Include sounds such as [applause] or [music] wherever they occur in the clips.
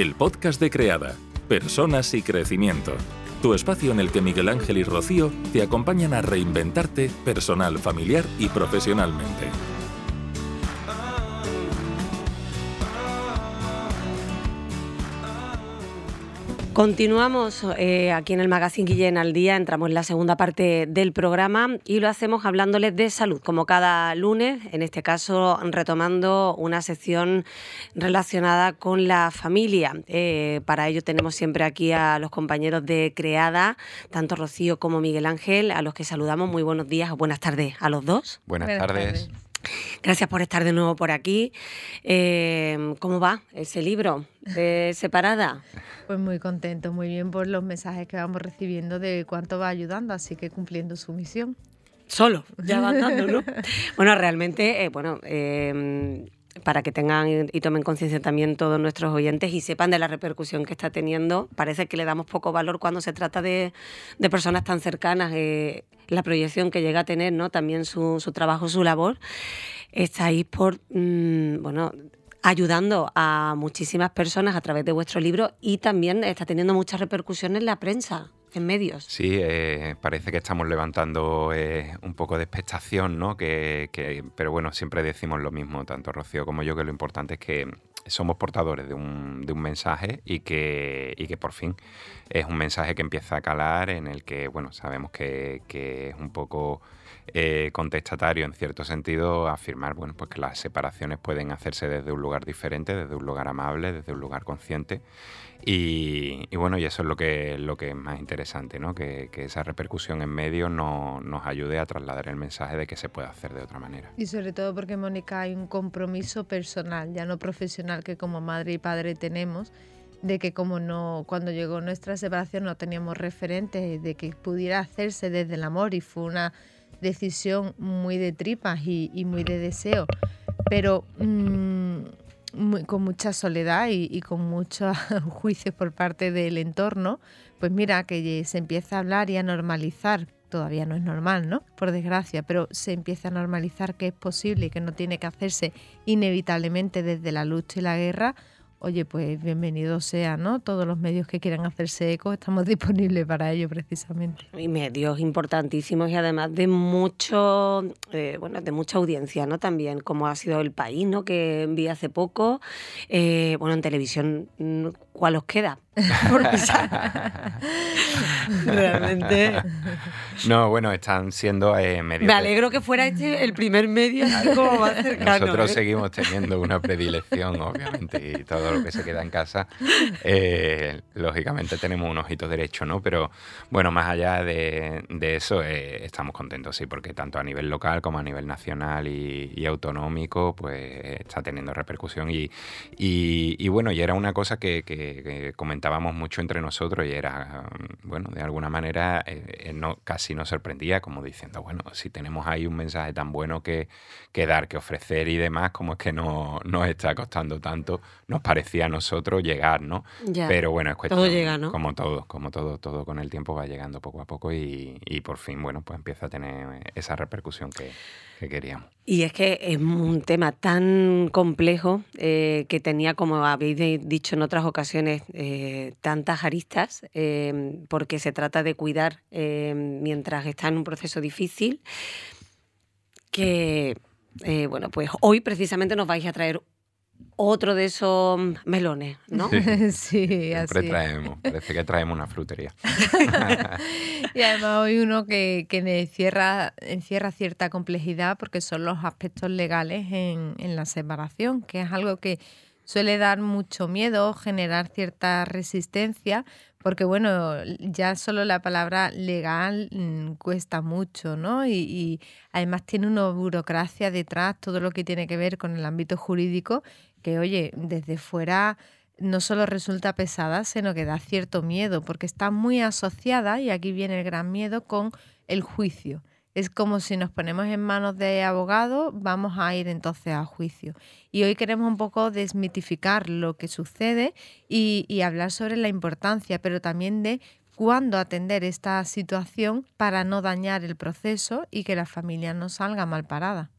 el podcast de Creada, Personas y Crecimiento. Tu espacio en el que Miguel Ángel y Rocío te acompañan a reinventarte personal, familiar y profesionalmente. Continuamos eh, aquí en el Magazine Guillén al día, entramos en la segunda parte del programa y lo hacemos hablándoles de salud, como cada lunes, en este caso retomando una sección relacionada con la familia. Eh, para ello tenemos siempre aquí a los compañeros de Creada, tanto Rocío como Miguel Ángel, a los que saludamos. Muy buenos días o buenas tardes a los dos. Buenas, tardes. Gracias por estar de nuevo por aquí. Eh, ¿Cómo va ese libro de Separada? Pues muy contento, muy bien por los mensajes que vamos recibiendo de cuánto va ayudando, así que cumpliendo su misión. Solo, ya va andando, ¿no? [laughs] bueno, realmente, eh, bueno, eh, para que tengan y tomen conciencia también todos nuestros oyentes y sepan de la repercusión que está teniendo. Parece que le damos poco valor cuando se trata de, personas tan cercanas, eh, la proyección que llega a tener, ¿no? También su, trabajo, su labor. Estáis por, mm, bueno, ayudando a muchísimas personas a través de vuestro libro y también está teniendo muchas repercusiones en la prensa en medios. Sí, eh, parece que estamos levantando eh, un poco de expectación, ¿no? Que, pero bueno, siempre decimos lo mismo, tanto Rocío como yo, que lo importante es que somos portadores de un, de un mensaje y que, y que por fin es un mensaje que empieza a calar, en el que, bueno, sabemos que, que es un poco eh, contestatario en cierto sentido afirmar bueno, pues que las separaciones pueden hacerse desde un lugar diferente, desde un lugar amable, desde un lugar consciente. Y, bueno, y eso es lo que, lo que es más interesante, ¿no? que, esa repercusión en medio no, nos ayude a trasladar el mensaje de que se puede hacer de otra manera. Y sobre todo porque, Mónica, hay un compromiso personal, ya no profesional, que como madre y padre tenemos, de que como no cuando llegó nuestra separación no teníamos referentes de que pudiera hacerse desde el amor y fue una decisión muy de tripas y, muy de deseo, pero mm, con mucha soledad y, con muchos [laughs] juicios por parte del entorno, pues mira que se empieza a hablar y a normalizar. Todavía no es normal, ¿no? Por desgracia, pero se empieza a normalizar que es posible y que no tiene que hacerse inevitablemente desde la lucha y la guerra oye, pues bienvenido sea, ¿no? Todos los medios que quieran hacerse eco, estamos [laughs] disponibles para ello precisamente. Y medios importantísimos y además de mucho, eh, bueno, de mucha audiencia, ¿no? También, como ha sido el país, ¿no? Que vi hace poco, eh, bueno, en televisión, ¿cuál os queda? [laughs] Por [laughs] Realmente. No, bueno, están siendo eh, medios. Me alegro que fuera este el primer medio como más cercano. Nosotros seguimos teniendo una predilección, obviamente, y todo lo que se queda en casa, eh, lógicamente tenemos un ojito derecho, ¿no? Pero bueno, más allá de, eso, eh, estamos contentos, sí, porque tanto a nivel local como a nivel nacional y, autonómico, pues está teniendo repercusión. Y, y, bueno, y era una cosa que, comentábamos mucho entre nosotros y era, bueno, de alguna manera eh, no, casi nos sorprendía, como diciendo, bueno, si tenemos ahí un mensaje tan bueno que, que dar, que ofrecer y demás, como es que no nos está costando tanto, nos parece decía a nosotros llegar, ¿no? Pero bueno, es cuestión. Todo llega, ¿no? Como todo, como todo, todo con el tiempo va llegando poco a poco y, por fin, bueno, pues empieza a tener esa repercusión que, queríamos. Y es que es un tema tan complejo eh, que tenía, como habéis dicho en otras ocasiones, eh, tantas aristas, eh, porque se trata de cuidar mientras está en un proceso difícil, que, bueno, pues hoy precisamente nos vais a traer otro de esos melones, ¿no? Sí, [laughs] Siempre traemos, parece que traemos una frutería. [laughs] y además hoy uno que, que encierra, encierra, cierta complejidad porque son los aspectos legales en, en la separación, que es algo que suele dar mucho miedo, generar cierta resistencia, porque bueno, ya solo la palabra legal mm, cuesta mucho, ¿no? Y, y, además tiene una burocracia detrás, todo lo que tiene que ver con el ámbito jurídico, que oye, desde fuera no solo resulta pesada, sino que da cierto miedo, porque está muy asociada, y aquí viene el gran miedo, con el juicio. Es como si nos ponemos en manos de abogados, vamos a ir entonces a juicio. Y hoy queremos un poco desmitificar lo que sucede y, y hablar sobre la importancia, pero también de cuándo atender esta situación para no dañar el proceso y que la familia no salga mal parada.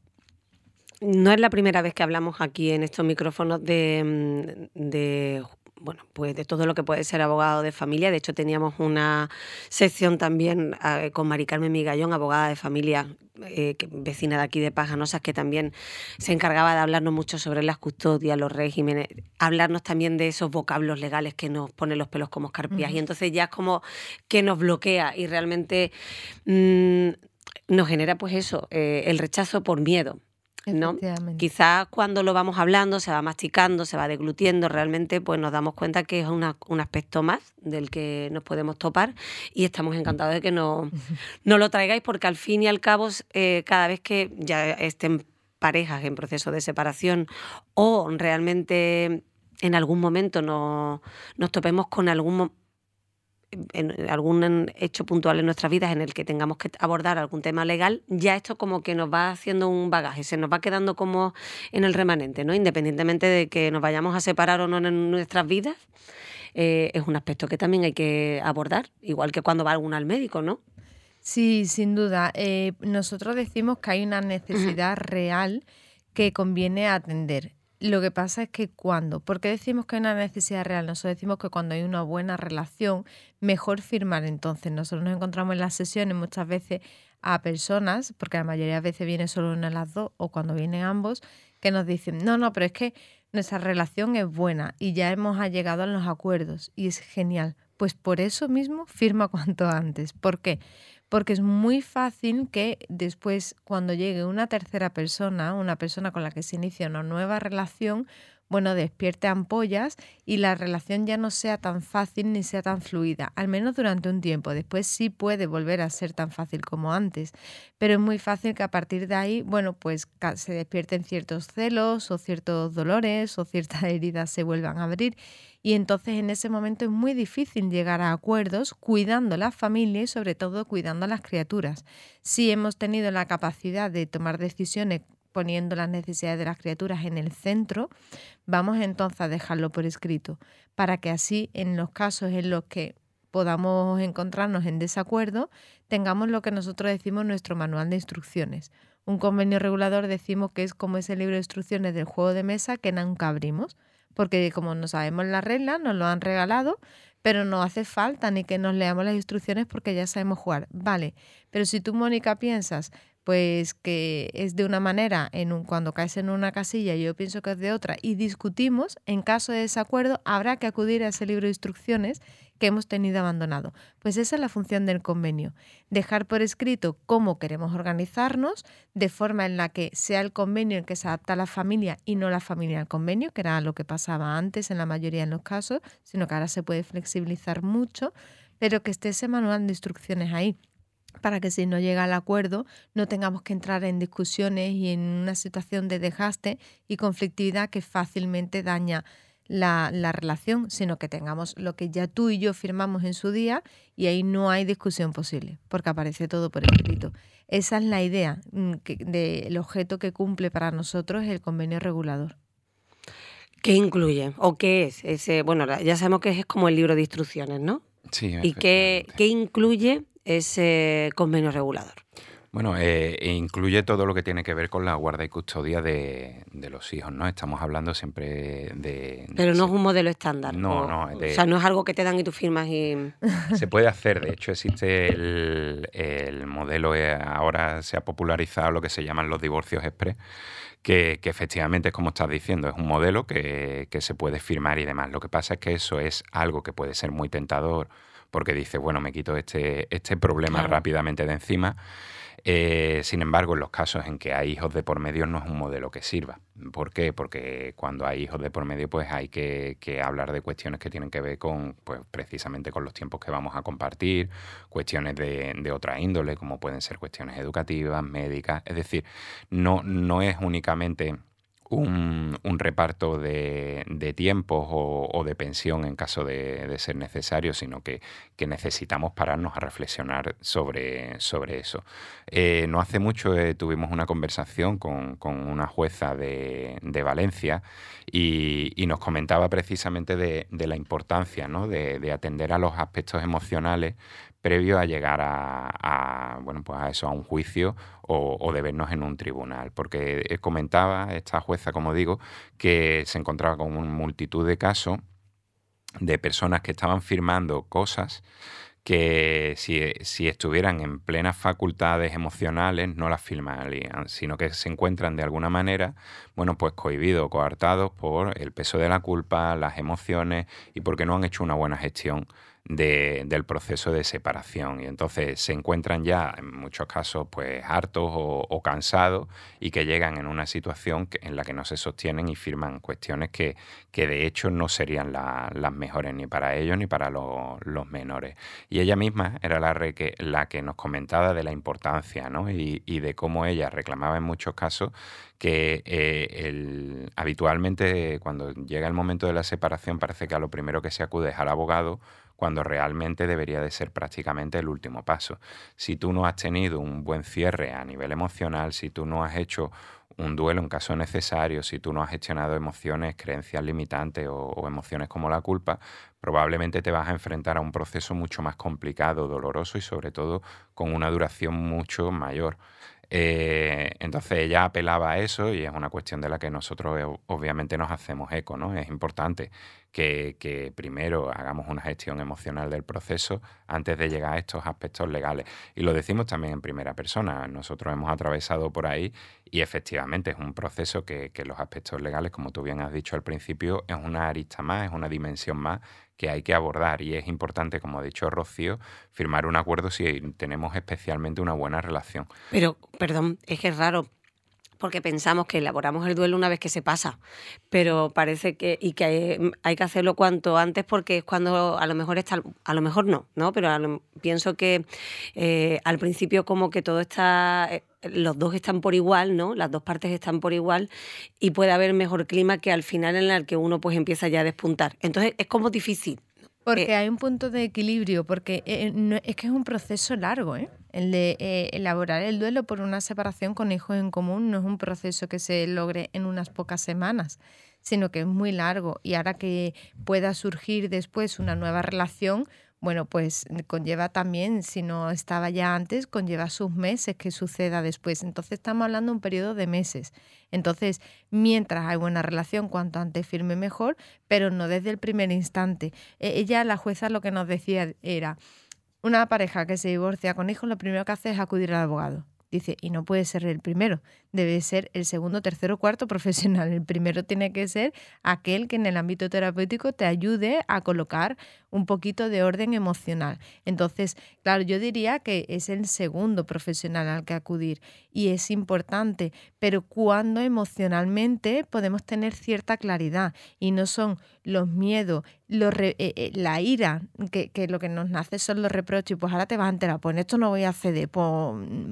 No es la primera vez que hablamos aquí en estos micrófonos de, mm, bueno, pues de todo lo que puede ser abogado de familia. De hecho, teníamos una sección también eh, con Mari Carmen Migallón, abogada de familia, eh, vecina de aquí de Pajanosas, que también se encargaba de hablarnos mucho sobre las custodias, los regímenes, hablarnos también de esos vocablos legales que nos ponen los pelos como escarpías. Y entonces ya es como que nos bloquea y realmente mm, nos genera pues eso, eh, el rechazo por miedo. ¿No? Quizás cuando lo vamos hablando, se va masticando, se va deglutiendo, realmente pues nos damos cuenta que es un aspecto más del que nos podemos topar y estamos encantados de que no, no lo traigáis porque al fin y al cabo eh, cada vez que ya estén parejas en proceso de separación o realmente en algún momento no, nos topemos con algún en algún hecho puntual en nuestras vidas en el que tengamos que abordar algún tema legal, ya esto como que nos va haciendo un bagaje, se nos va quedando como en el remanente, ¿no? Independientemente de que nos vayamos a separar o no en nuestras vidas, eh, es un aspecto que también hay que abordar, igual que cuando va alguno al médico, ¿no? Sí, sin duda. Eh, nosotros decimos que hay una necesidad real que conviene atender. Lo que pasa es que cuando, ¿por qué decimos que hay una necesidad real? Nosotros decimos que cuando hay una buena relación, mejor firmar entonces. Nosotros nos encontramos en las sesiones muchas veces a personas, porque la mayoría de veces viene solo una de las dos o cuando vienen ambos, que nos dicen, no, no, pero es que nuestra relación es buena y ya hemos llegado a los acuerdos y es genial. Pues por eso mismo firma [laughs] cuanto antes. ¿Por qué? Porque es muy fácil que después cuando llegue una tercera persona, una persona con la que se inicia una nueva relación, bueno, despierte ampollas y la relación ya no sea tan fácil ni sea tan fluida, al menos durante un tiempo. Después sí puede volver a ser tan fácil como antes, pero es muy fácil que a partir de ahí, bueno, pues se despierten ciertos celos o ciertos dolores o ciertas [laughs] heridas se vuelvan a abrir y entonces en ese momento es muy difícil llegar a acuerdos cuidando la familia y sobre todo cuidando a las criaturas. Si hemos tenido la capacidad de tomar decisiones poniendo las necesidades de las criaturas en el centro, vamos entonces a dejarlo por escrito, para que así en los casos en los que podamos encontrarnos en desacuerdo, tengamos lo que nosotros decimos nuestro manual de instrucciones. Un convenio regulador decimos que es como ese libro de instrucciones del juego de mesa que nunca abrimos porque como no sabemos la regla, nos lo han regalado, pero no hace falta ni que nos leamos las instrucciones porque ya sabemos jugar. Vale, pero si tú, Mónica, piensas pues que es de una manera en un, cuando caes en una casilla y yo pienso que es de otra y discutimos, en caso de desacuerdo habrá que acudir a ese libro de instrucciones que hemos tenido abandonado. Pues esa es la función del convenio, dejar por escrito cómo queremos organizarnos, de forma en la que sea el convenio el que se adapta a la familia y no la familia al convenio, que era lo que pasaba antes en la mayoría de los casos, sino que ahora se puede flexibilizar mucho, pero que esté ese manual de instrucciones ahí para que si no llega al acuerdo no tengamos que entrar en discusiones y en una situación de desgaste y conflictividad que fácilmente daña la, relación, sino que tengamos lo que ya tú y yo firmamos en su día y ahí no hay discusión posible, porque aparece todo por escrito. Esa es la idea mm, del objeto que cumple para nosotros el convenio regulador. ¿Qué incluye o qué es ese? Bueno, ya sabemos que es como el libro de instrucciones, ¿no? Sí. ¿Y qué, qué incluye ese convenio regulador? Bueno, eh, e incluye todo lo que tiene que ver con la guarda y custodia de, los hijos, ¿no? Estamos hablando siempre de... Pero no es un modelo estándar. No, no. o sea, no es algo que te dan y tú firmas y... [laughs] Se puede hacer, de hecho existe el, modelo, eh, ahora se ha popularizado lo que se llaman los divorcios express, que, efectivamente es como estás diciendo, es un modelo que, que se puede firmar y demás. Lo que pasa es que eso es algo que puede ser muy tentador porque dice, bueno, me quito este, este problema rápidamente de encima eh, sin embargo, en los casos en que hay hijos de por medio no es un modelo que sirva. ¿Por qué? Porque cuando hay hijos de por medio, pues hay que, hablar de cuestiones que tienen que ver con, pues precisamente con los tiempos que vamos a compartir, cuestiones de, de otra índole, como pueden ser cuestiones educativas, médicas. Es decir, no, no es únicamente un, reparto de, de tiempos o, de pensión en caso de, ser necesario, sino que, necesitamos pararnos a reflexionar sobre, sobre eso. Eh, no hace mucho eh, tuvimos una conversación con, una jueza de, Valencia y, nos comentaba precisamente de, la importancia ¿no? de, atender a los aspectos emocionales previo a llegar a, bueno, pues a eso, a un juicio o, de vernos en un tribunal. Porque comentaba esta jueza, como digo, que se encontraba con una multitud de casos de personas que estaban firmando cosas que si, estuvieran en plenas facultades emocionales no las firmarían, sino que se encuentran de alguna manera, bueno, pues cohibidos, coartados por el peso de la culpa, las emociones y porque no han hecho una buena gestión del proceso de separación y entonces se encuentran ya en muchos casos pues hartos o, cansados y que llegan en una situación en la que no se sostienen y firman cuestiones que, que de hecho no serían las mejores ni para ellos ni para los menores. Y ella misma era la, que, la que nos comentaba de la importancia ¿no? y, y de cómo ella reclamaba en muchos casos que eh, el, habitualmente cuando llega el momento de la separación parece que a lo primero que se acude es al abogado cuando realmente debería de ser prácticamente el último paso. Si tú no has tenido un buen cierre a nivel emocional, si tú no has hecho un duelo en caso necesario, si tú no has gestionado emociones, creencias limitantes o, emociones como la culpa, probablemente te vas a enfrentar a un proceso mucho más complicado, doloroso y sobre todo con una duración mucho mayor. Eh, entonces ella apelaba a eso y es una cuestión de la que nosotros eh, obviamente nos hacemos eco, ¿no? Es importante que, primero hagamos una gestión emocional del proceso antes de llegar a estos aspectos legales. Y lo decimos también en primera persona. Nosotros hemos atravesado por ahí y efectivamente es un proceso que, que los aspectos legales, como tú bien has dicho al principio, es una arista más, es una dimensión más que hay que abordar y es importante, como ha dicho Rocío, firmar un acuerdo si tenemos especialmente una buena relación. Pero, perdón, es que es raro porque pensamos que elaboramos el duelo una vez que se pasa, pero parece que y que hay, que hacerlo cuanto antes porque es cuando a lo mejor está, a lo mejor no, ¿no? Pero pienso que eh, al principio como que todo está eh, los dos están por igual, ¿no? Las dos partes están por igual y puede haber mejor clima que al final en el que uno pues empieza ya a despuntar. Entonces es como difícil, porque eh, hay un punto de equilibrio, porque es que es un proceso largo, ¿eh? El de elaborar el duelo por una separación con hijos en común no es un proceso que se logre en unas pocas semanas, sino que es muy largo. Y ahora que pueda surgir después una nueva relación, bueno, pues conlleva también, si no estaba ya antes, conlleva sus meses que suceda después. Entonces estamos hablando de un periodo de meses. Entonces, mientras hay buena relación, cuanto antes firme mejor, pero no desde el primer instante. E, ella, la jueza, lo que nos decía era, una pareja que se divorcia con hijos, lo primero que hace es acudir al abogado. Dice, y no puede ser el primero, debe ser el segundo, tercero, cuarto [laughs] profesional. El primero tiene que ser aquel que en el ámbito terapéutico te ayude a colocar un poquito de orden emocional. Entonces, claro, yo diría que es el segundo profesional al que acudir y es importante, pero cuando emocionalmente podemos tener cierta claridad y no son los miedos, los eh, eh, la ira, que, lo que nos nace son los reproches, pues ahora te vas a enterar, pues en esto no voy a ceder, pues,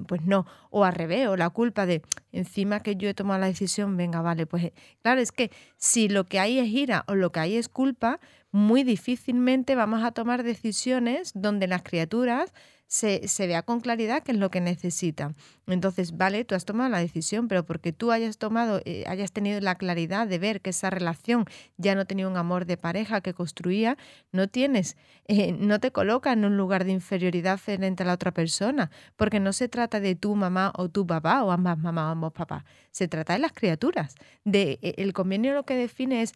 pues no, o al revés, o la culpa de encima que yo he tomado la decisión, venga, vale, pues eh, claro, es que si lo que hay es ira o lo que hay es culpa, muy difícilmente vamos a tomar decisiones donde las criaturas se, vea con claridad qué es lo que necesitan. Entonces, vale, tú has tomado la decisión, pero porque tú hayas tomado, eh, hayas tenido la claridad de ver que esa relación ya no tenía un amor de pareja que construía, no tienes, eh, no te coloca en un lugar de inferioridad frente a la otra persona, porque no se trata de tu mamá o tu papá o ambas mamás o ambos papás, se trata de las criaturas. De, eh, el convenio lo que define es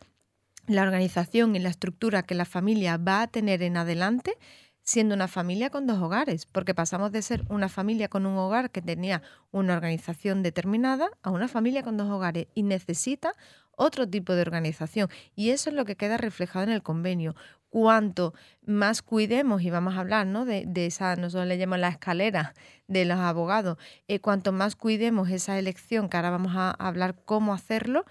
la organización y la estructura que la familia va a tener en adelante siendo una familia con dos hogares, porque pasamos de ser una familia con un hogar que tenía una organización determinada a una familia con dos hogares y necesita otro tipo de organización. Y eso es lo que queda reflejado en el convenio. Cuanto más cuidemos, y vamos a hablar ¿no? de, esa, nosotros le llamamos la escalera de los abogados, eh, cuanto más cuidemos esa elección, que ahora vamos a hablar cómo hacerlo,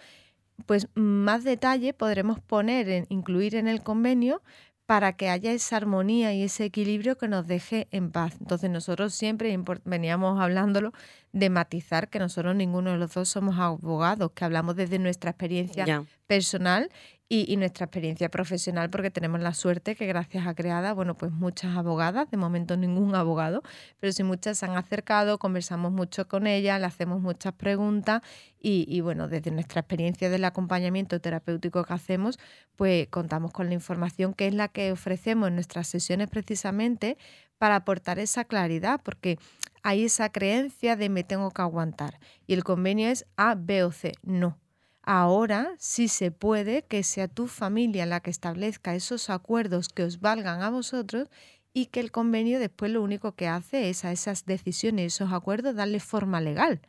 pues más detalle podremos poner, incluir en el convenio para que haya esa armonía y ese equilibrio que nos deje en paz. Entonces nosotros siempre veníamos hablándolo de matizar que nosotros ninguno de los dos somos abogados, que hablamos desde nuestra experiencia personal y, nuestra experiencia profesional, porque tenemos la suerte que gracias a Creada, bueno, pues muchas abogadas, de momento ningún [laughs] abogado, pero sí muchas se han acercado, conversamos mucho con ellas, le hacemos muchas preguntas y, y bueno, desde nuestra experiencia del acompañamiento terapéutico que hacemos, pues contamos con la información que es la que ofrecemos en nuestras sesiones precisamente para aportar esa claridad, porque hay esa creencia de me tengo que aguantar y el convenio es A, B o C. No, Ahora sí se puede que sea tu familia la que establezca esos acuerdos que os valgan a vosotros y que el convenio después lo único que hace es a esas decisiones, esos acuerdos, darle forma legal.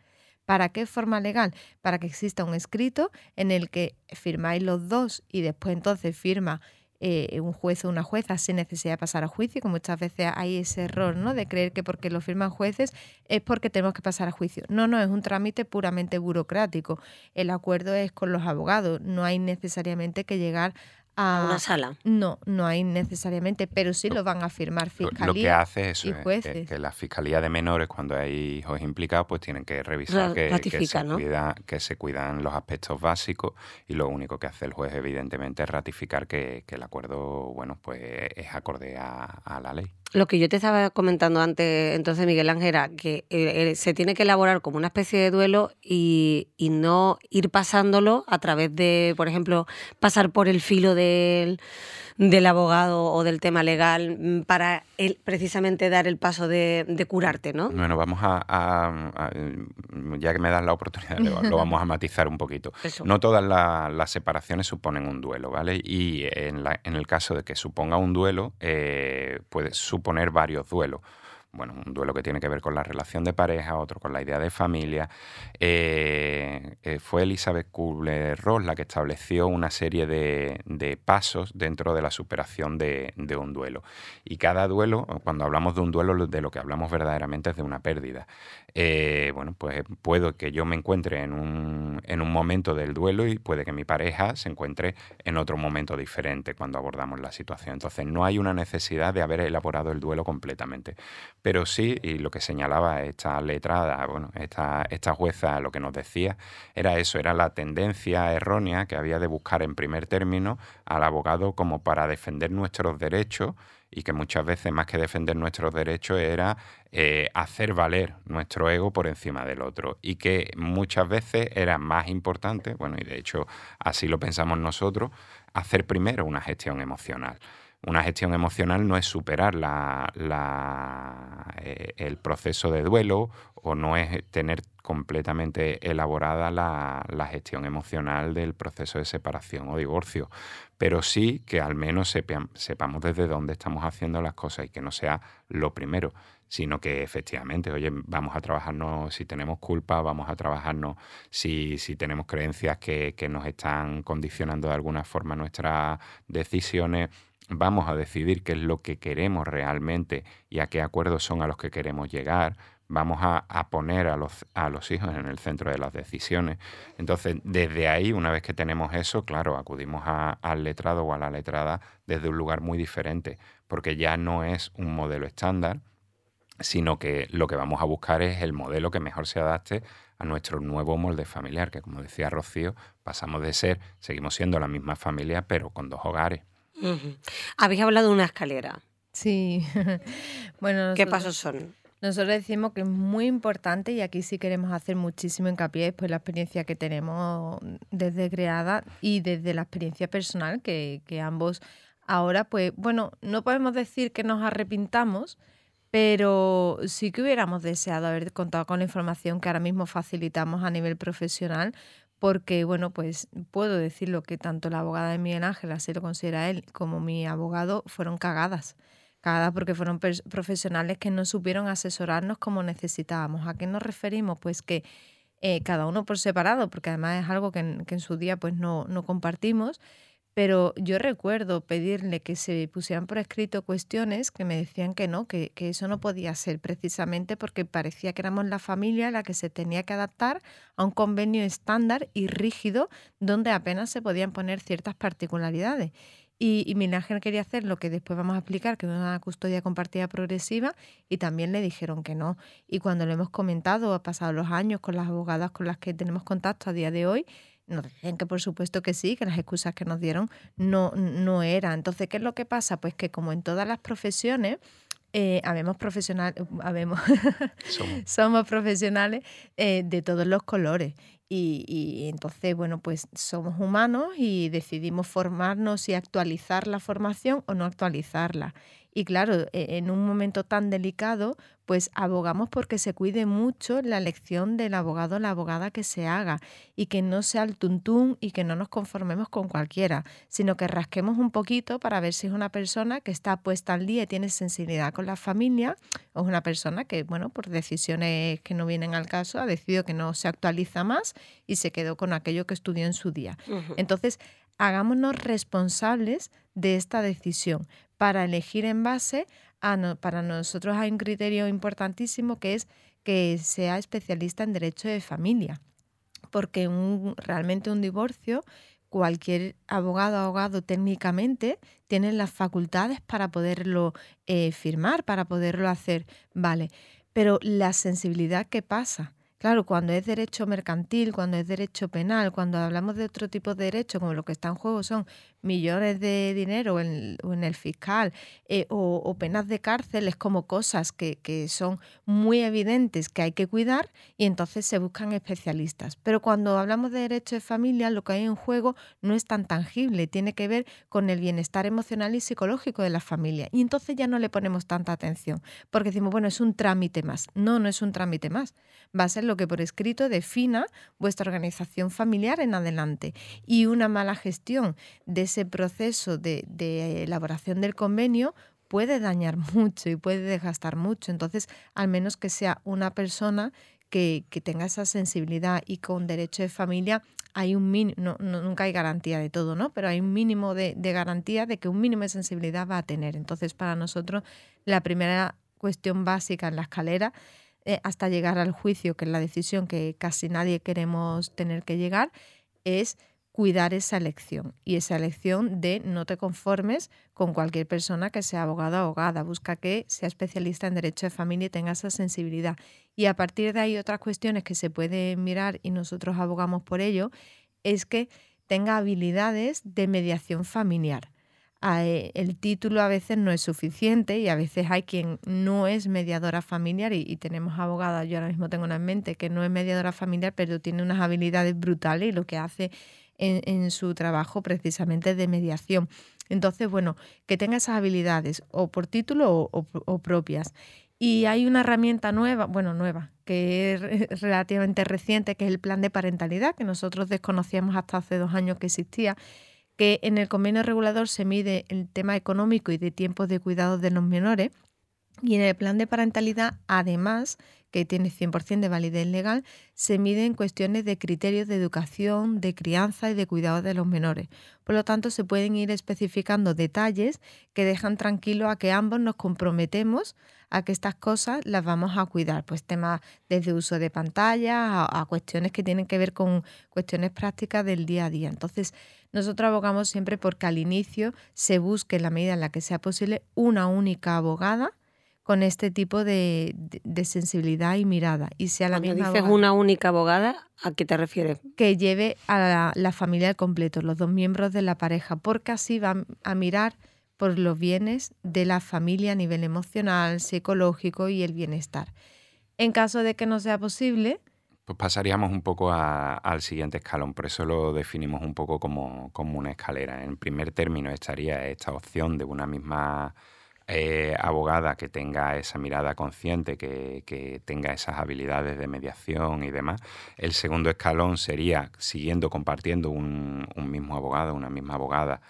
¿Para qué forma legal? Para que exista un escrito en el que firmáis los dos y después entonces firma eh, un juez o una jueza sin necesidad de pasar a juicio, que muchas veces hay ese error, ¿no? De creer que porque lo firman jueces es porque tenemos que pasar a juicio. No, no, es un trámite puramente burocrático. El acuerdo es con los abogados, no hay necesariamente que llegar a una sala. No, no hay necesariamente, pero sí lo van a firmar fiscalía. Lo que hace eso es que, la fiscalía de menores, cuando hay hijos implicados, pues tienen que revisar que, que, se cuidan los aspectos básicos y lo único que hace el juez, evidentemente, es ratificar que, el acuerdo, bueno, pues es acorde a la ley. Lo que yo te estaba comentando antes, entonces, Miguel Ángel, era que eh, eh, se tiene que elaborar como una especie de duelo y, no ir pasándolo a través de, por ejemplo, pasar por el filo del del abogado o del tema legal mm, para precisamente dar el paso de, curarte, ¿no? Bueno, vamos a, ya que me das la oportunidad, lo vamos a matizar un poquito. [laughs] No todas las separaciones suponen un duelo, ¿vale? Y en, en, el caso de que suponga un duelo, eh, puede suponer varios duelos bueno, un duelo que tiene que ver con la relación de pareja, otro con la idea de familia. Eh, eh, fue Elizabeth Kubler-Ross la que estableció una serie de, pasos dentro de la superación de, un duelo. Y cada duelo, cuando hablamos de un duelo, de lo que hablamos verdaderamente es de una pérdida. Eh, bueno, pues puedo que yo me encuentre en un, en un momento del duelo y puede que mi pareja se encuentre en otro momento diferente cuando abordamos la situación. Entonces, no hay una necesidad de haber elaborado el duelo completamente pero sí, y lo que señalaba esta letrada, bueno, esta, esta jueza lo que nos decía era eso, era la tendencia errónea que había de buscar en primer término al abogado como para defender nuestros derechos y que muchas veces más que defender nuestros derechos era eh, hacer valer nuestro ego por encima del otro y que muchas veces era más importante, bueno, y de hecho así lo pensamos nosotros, hacer primero una gestión emocional. Una gestión emocional no es superar eh, el proceso de duelo o no es tener completamente elaborada la, gestión emocional del proceso de separación o divorcio, pero sí que al menos sepamos desde dónde estamos haciendo las cosas y que no sea lo primero, sino que efectivamente, oye, vamos a trabajarnos si tenemos culpa, vamos a trabajarnos si, si tenemos creencias que, que nos están condicionando de alguna forma nuestras decisiones vamos a decidir qué es lo que queremos realmente y a qué acuerdos son a los que queremos llegar, vamos a, poner a los, a los hijos en el centro de las decisiones. Entonces, desde ahí, una vez que tenemos eso, claro, acudimos al letrado o a la letrada desde un lugar muy diferente, porque ya no es un modelo estándar, sino que lo que vamos a buscar es el modelo que mejor se adapte a nuestro nuevo molde familiar, que como decía Rocío, pasamos de ser, seguimos siendo la misma familia, pero con dos hogares. Habéis hablado de una escalera. Sí. [laughs] bueno, ¿qué pasos son? Nosotros decimos que es muy importante y aquí sí queremos hacer muchísimo hincapié después la experiencia que tenemos desde creada y desde la experiencia personal que, que ambos ahora, pues bueno, no podemos decir que nos arrepintamos, pero sí que hubiéramos deseado haber contado con la información que ahora mismo facilitamos a nivel profesional porque, bueno, pues puedo decirlo que tanto la abogada de Miguel Ángel, así lo considera él, como mi abogado fueron cagadas. Porque fueron profesionales que no supieron asesorarnos como necesitábamos. ¿A qué nos referimos? Pues que eh, cada uno por separado, porque además es algo que en, que en su día pues no, no compartimos, pero yo recuerdo pedirle que se pusieran por escrito cuestiones que me decían que no, que, eso no podía ser precisamente porque parecía que éramos la familia la que se tenía que adaptar a un convenio estándar y rígido donde apenas se podían poner ciertas particularidades. Y, y Ángel quería hacer lo que después vamos a explicar, que es una custodia compartida progresiva, y también le dijeron que no. Y cuando lo hemos comentado, ha pasado los años con las abogadas con las que tenemos contacto a día de hoy, nos decían que por supuesto que sí, que las excusas que nos dieron no, no eran. Entonces, ¿qué es lo que pasa? Pues que como en todas las profesiones, eh, habemos profesionales, habemos, [laughs] somos. profesionales eh, de todos los colores. Y, y, entonces, bueno, pues somos humanos y decidimos formarnos y actualizar la formación o no actualizarla. Y claro, e, en un momento tan delicado, pues abogamos porque se cuide mucho la elección del abogado o la abogada que se haga y que no sea el tuntún y que no nos conformemos con cualquiera, sino que rasquemos un poquito para ver si es una persona que está puesta al día y tiene sensibilidad con la familia o es una persona que, bueno, por decisiones que no vienen al caso, ha decidido que no se actualiza más y se quedó con aquello que estudió en su día. Entonces, hagámonos responsables de esta decisión para elegir en base a, para nosotros hay un criterio importantísimo que es que sea especialista en derecho de familia, porque realmente un divorcio, cualquier abogado abogado técnicamente tiene las facultades para poderlo eh, firmar, para poderlo hacer, vale, pero la sensibilidad que pasa Claro, cuando es derecho mercantil, cuando es derecho penal, cuando hablamos de otro tipo de derecho, como lo que está en juego son millones de dinero en, el fiscal eh, o, penas de cárcel, es como cosas que, que, son muy evidentes que hay que cuidar y entonces se buscan especialistas. Pero cuando hablamos de derecho de familia, lo que hay en juego no es tan tangible, tiene que ver con el bienestar emocional y psicológico de la familia. Y entonces ya no le ponemos tanta atención, porque decimos, bueno, es un trámite más. No, no es un trámite más. Va a ser lo que por escrito defina vuestra organización familiar en adelante. Y una mala gestión de ese proceso de, elaboración del convenio puede dañar [laughs] mucho y puede desgastar mucho. Entonces, al menos que sea una persona que, tenga esa sensibilidad y con derecho de familia hay un mínimo, nunca hay garantía de todo, ¿no? Pero hay un mínimo de, garantía de que un mínimo de sensibilidad va a tener. Entonces, para nosotros, la primera cuestión básica en la escalera eh, hasta llegar al juicio, que es la decisión que casi nadie queremos tener que llegar, es cuidar esa elección y esa elección de no te conformes con cualquier persona que sea abogado o abogada, busca que sea especialista en derecho de familia y tenga esa sensibilidad. Y a partir de ahí otras cuestiones que se pueden mirar y nosotros abogamos por ello, es que tenga habilidades de mediación familiar. Eh, el título a veces no es suficiente y a veces hay quien no es mediadora familiar y, tenemos abogadas, yo ahora mismo tengo una en mente que no es mediadora familiar, pero tiene unas habilidades brutales y lo que hace en, su trabajo precisamente de mediación. Entonces, bueno, que tenga esas habilidades o por título o, propias. Y hay una herramienta nueva, bueno, nueva, que es relativamente reciente, que es el plan de parentalidad, que nosotros desconocíamos hasta hace dos años que existía que en el convenio regulador se mide el tema económico y de tiempos de cuidado de los menores y en el plan de parentalidad, además, que tiene 100% de validez legal, se miden cuestiones de criterios de educación, de crianza y de cuidado de los menores. Por lo tanto, se pueden ir especificando detalles que dejan tranquilo a que ambos nos comprometemos a que estas cosas las vamos a cuidar, pues temas desde uso de pantalla a, a cuestiones que tienen que ver con cuestiones prácticas del día a día. Entonces, nosotros abogamos siempre porque al inicio se busque, en la medida en la que sea posible, una única abogada con este tipo de, sensibilidad y mirada. Y sea la Cuando dices una única abogada, ¿a qué te refieres? Que lleve a la, familia al completo, los dos miembros de la pareja, porque así va a mirar por los bienes de la familia a nivel emocional, psicológico y el bienestar. En caso de que no sea posible, pues pasaríamos un poco al siguiente escalón, por eso lo definimos un poco como, una escalera. En primer término estaría esta opción de una misma eh, abogada que tenga esa mirada consciente, que, tenga esas habilidades de mediación y demás. El segundo escalón sería, siguiendo compartiendo un, mismo abogado, una misma abogada,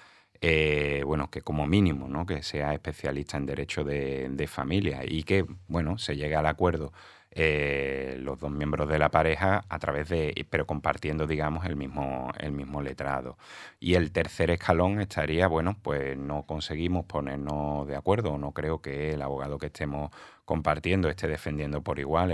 eh, bueno, que como mínimo, ¿no? que sea especialista en derecho de, de familia y que, bueno, se llegue al acuerdo eh, los dos miembros de la pareja a través de, pero compartiendo, digamos, el mismo, el mismo letrado. Y el tercer escalón estaría, bueno, pues no conseguimos ponernos de acuerdo, no creo que el abogado que estemos compartiendo, esté defendiendo por igual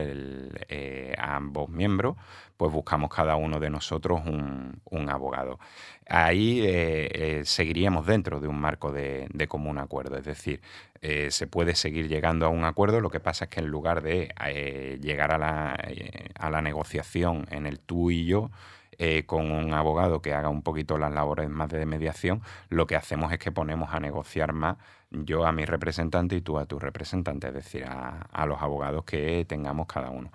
eh, a ambos miembros, pues buscamos cada uno de nosotros un, abogado. Ahí eh, seguiríamos dentro de un marco de, de común acuerdo, es decir, eh, se puede seguir llegando a un acuerdo. Lo que pasa es que en lugar de eh, llegar a la, eh, a la, negociación en el tú y yo, eh, con un abogado que haga un poquito las labores más de mediación, lo que hacemos es que ponemos a negociar más yo a mi representante y tú a tu representante, es decir, a, los abogados que tengamos cada uno.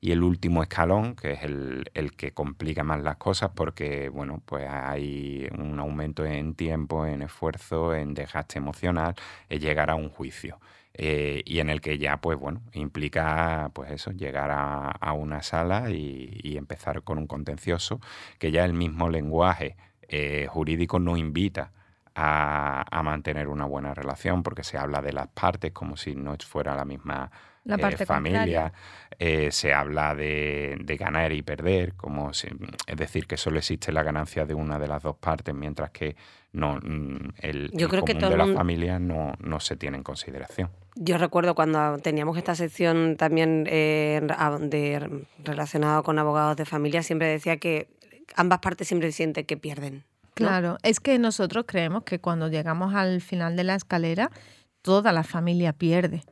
Y el último escalón, que es el, que complica más las cosas porque, bueno, pues hay un aumento en tiempo, en esfuerzo, en desgaste emocional, es llegar a un juicio. Eh, y en el que ya, pues bueno, implica, pues eso, llegar a, una sala y, empezar con un contencioso, que ya el mismo lenguaje eh, jurídico no invita a, mantener una buena relación, porque se habla de las partes como si no fuera la misma eh, familia, se habla de, ganar y perder, como es decir, que solo existe la ganancia de una de las dos partes, mientras que no el, Yo creo que de la familia no, no se tiene en consideración. Yo recuerdo cuando teníamos esta sección también eh, de, relacionada con abogados de familia, siempre decía que ambas partes siempre sienten que pierden. Claro, es que nosotros creemos que cuando llegamos al final de la escalera, toda la familia pierde.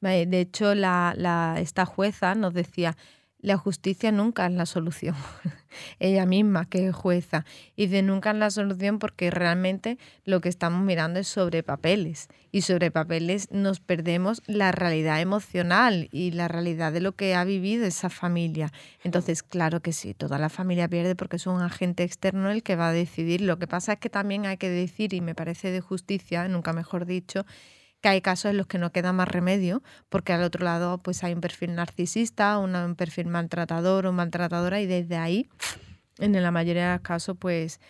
De hecho, la, esta jueza nos decía, la justicia nunca es la solución. [laughs] Ella misma que es jueza. Y de nunca es la solución porque realmente lo que estamos mirando es sobre papeles. Y sobre papeles nos perdemos la realidad emocional y la realidad de lo que ha vivido esa familia. Entonces, claro que sí, toda la familia pierde porque es un agente externo el que va a decidir. Lo que pasa es que también hay que decir, y me parece de justicia, nunca mejor dicho, que hay casos en los que no queda más remedio, porque al otro lado pues hay un perfil narcisista, un perfil maltratador o maltratadora y desde ahí, en la mayoría de los casos, pues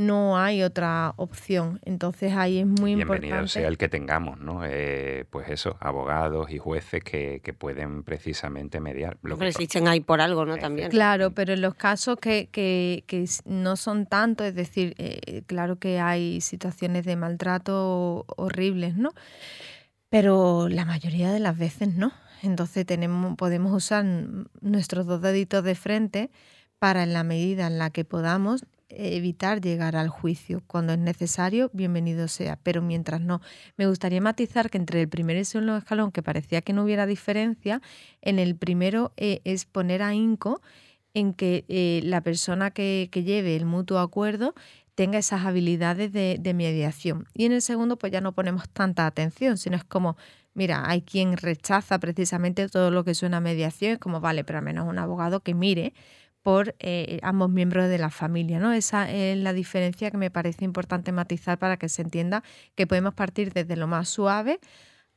no hay otra opción. Entonces ahí es muy importante. Bienvenido sea el que tengamos, ¿no? Eh, pues eso, abogados y jueces que, pueden precisamente mediar. Lo pero existen ahí por algo, ¿no? También. Claro, pero en los casos que, que, que no son tanto, es decir, eh, claro que hay situaciones de maltrato horribles, ¿no? Pero la mayoría de las veces no. Entonces tenemos, podemos usar nuestros dos deditos de frente para en la medida en la que podamos evitar llegar al juicio. Cuando es necesario, bienvenido sea, pero mientras no. Me gustaría matizar que entre el primer y el segundo escalón, que parecía que no hubiera diferencia, en el primero eh, es poner a INCO en que eh, la persona que, lleve el mutuo acuerdo tenga esas habilidades de, de, mediación. Y en el segundo, pues ya no ponemos tanta atención, sino es como, mira, hay quien rechaza precisamente todo lo que suena mediación, es como, vale, pero al menos un abogado que mire por eh, ambos miembros de la familia. ¿no? Esa es la diferencia que me parece importante matizar para que se entienda que podemos partir desde lo más suave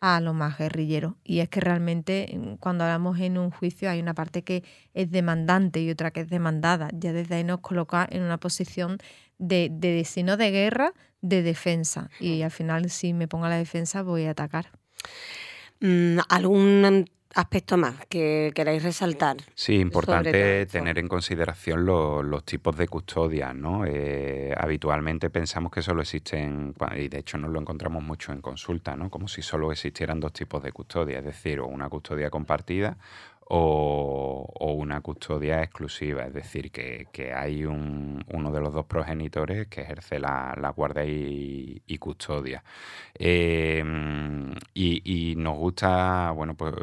a lo más guerrillero. Y es que realmente mm, cuando hablamos en un juicio hay una parte que es demandante y otra que es demandada. Ya desde ahí nos coloca en una posición de, de si no de guerra, de defensa. Y al final si me pongo a la defensa voy a atacar. Mm, ¿Algún aspecto más que queráis resaltar? Sí, importante tener en consideración los tipos de custodia, ¿no? Eh, habitualmente pensamos que solo existen, y de hecho nos lo encontramos mucho en consulta, ¿no? Como si solo existieran dos tipos de custodia, es decir, o una custodia compartida o, una custodia exclusiva, es decir, que, hay un, uno de los dos progenitores que ejerce la, guardia y, custodia. Em, y, nos gusta, bueno, pues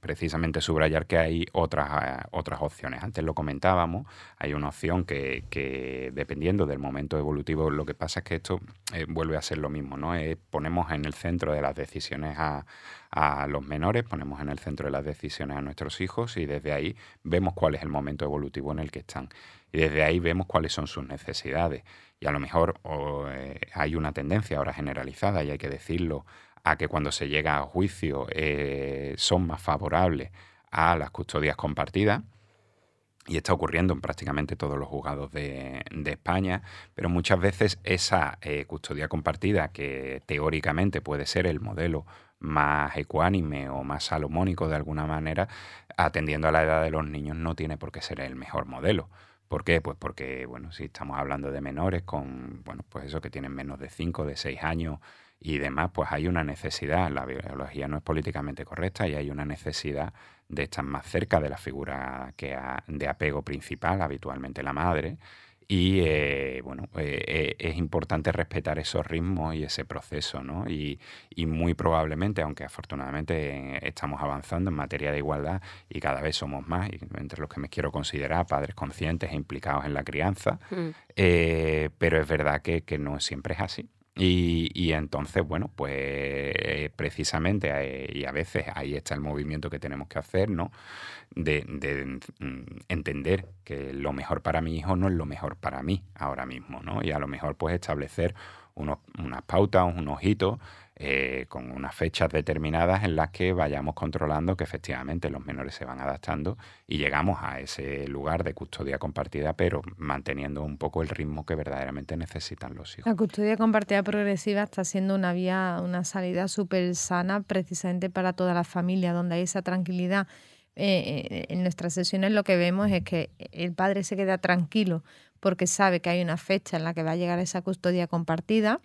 precisamente subrayar que hay otras, otras opciones. Antes lo comentábamos, hay una opción que, dependiendo del momento evolutivo, lo que pasa es que esto eh, vuelve a ser lo mismo, ¿no? Eh, ponemos en el centro de las decisiones a a los menores, ponemos en el centro de las decisiones a nuestros hijos y desde ahí vemos cuál es el momento evolutivo en el que están. Y desde ahí vemos cuáles son sus necesidades. Y a lo mejor eh, hay una tendencia ahora generalizada, y hay que decirlo, a que cuando se llega a juicio eh, son más favorables a las custodias compartidas. Y está ocurriendo en prácticamente todos los juzgados de, España, pero muchas veces esa eh, custodia compartida, que teóricamente puede ser el modelo más ecuánime o más salomónico de alguna manera, atendiendo a la edad de los niños, no tiene por qué ser el mejor modelo. ¿Por qué? Pues porque, bueno, si estamos hablando de menores con, bueno, pues eso que tienen menos de 5, de 6 años y demás, pues hay una necesidad, la biología no es políticamente correcta y hay una necesidad de estar más cerca de la figura que de apego principal, habitualmente la madre, y eh, bueno, eh, eh, es importante respetar esos ritmos y ese proceso, ¿no? Y, muy probablemente, aunque afortunadamente estamos avanzando en materia de igualdad y cada vez somos más, entre los que me quiero considerar padres conscientes e implicados en la crianza, mm. pero es verdad que, que no siempre es así. Y, entonces, bueno, pues eh, precisamente, eh, y a veces ahí está el movimiento que tenemos que hacer, ¿no? De, mm, entender que lo mejor para mi hijo no es lo mejor para mí ahora mismo, ¿no? Y a lo mejor pues establecer unos, unas pautas, unos hitos eh, con unas fechas determinadas en las que vayamos controlando que efectivamente los menores se van adaptando y llegamos a ese lugar de custodia compartida, pero manteniendo un poco el ritmo que verdaderamente necesitan los hijos. La custodia compartida progresiva está siendo una vía, una salida súper sana precisamente para toda la familia, donde hay esa tranquilidad. Eh, eh, en nuestras sesiones lo que vemos es que el padre se queda tranquilo porque sabe que hay una fecha en la que va a llegar esa custodia compartida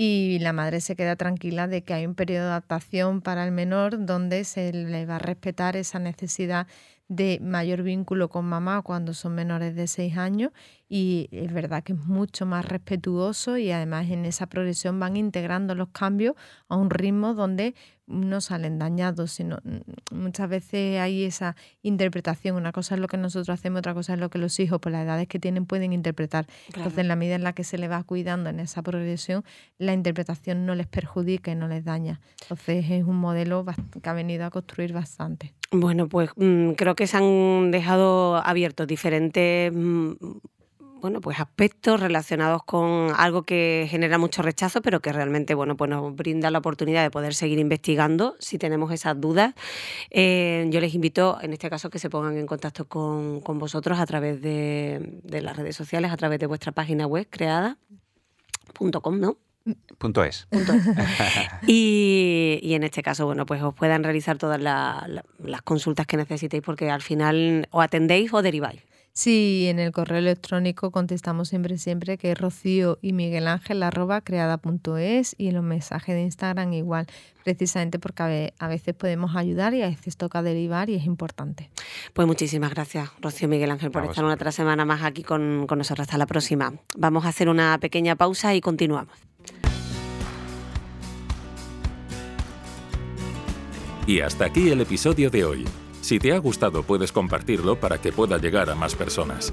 y la madre se queda tranquila de que hay un periodo de adaptación para el menor donde se le va a respetar esa necesidad de mayor vínculo con mamá cuando son menores de seis años y es verdad que es mucho más respetuoso y además en esa progresión van integrando los cambios a un ritmo donde no salen dañados, sino mm, muchas veces hay esa interpretación. Una cosa es lo que nosotros hacemos, otra cosa es lo que los hijos, por las edades que tienen, pueden interpretar. Entonces, en la medida en la que se les va cuidando en esa progresión, la interpretación no les perjudica y no les daña. Entonces, es un modelo que ha venido a construir bastante. Bueno, pues mm, creo que se han dejado abiertos diferentes mm, bueno, pues aspectos relacionados con algo que genera mucho rechazo, pero que realmente bueno, pues nos brinda la oportunidad de poder seguir investigando si tenemos esas dudas. Eh, yo les invito, en este caso, que se pongan en contacto con, vosotros a través de, las redes sociales, a través de vuestra página web creada. ¿no? Punto es. [laughs] y, y, en este caso, bueno, pues os puedan realizar todas las consultas que necesitéis porque al final o atendéis o deriváis. Sí, en el correo electrónico contestamos siempre, siempre que es rocío y miguel ángel arroba creada.es y en los mensajes de Instagram igual, precisamente porque a veces podemos ayudar y a veces toca derivar y es importante. Pues muchísimas gracias, Rocío Miguel Ángel, por estar una otra semana más aquí con, con nosotros. Hasta la próxima. Vamos a hacer una pequeña pausa y continuamos. Y hasta aquí el episodio de hoy. Si te ha gustado puedes compartirlo para que pueda llegar a más personas.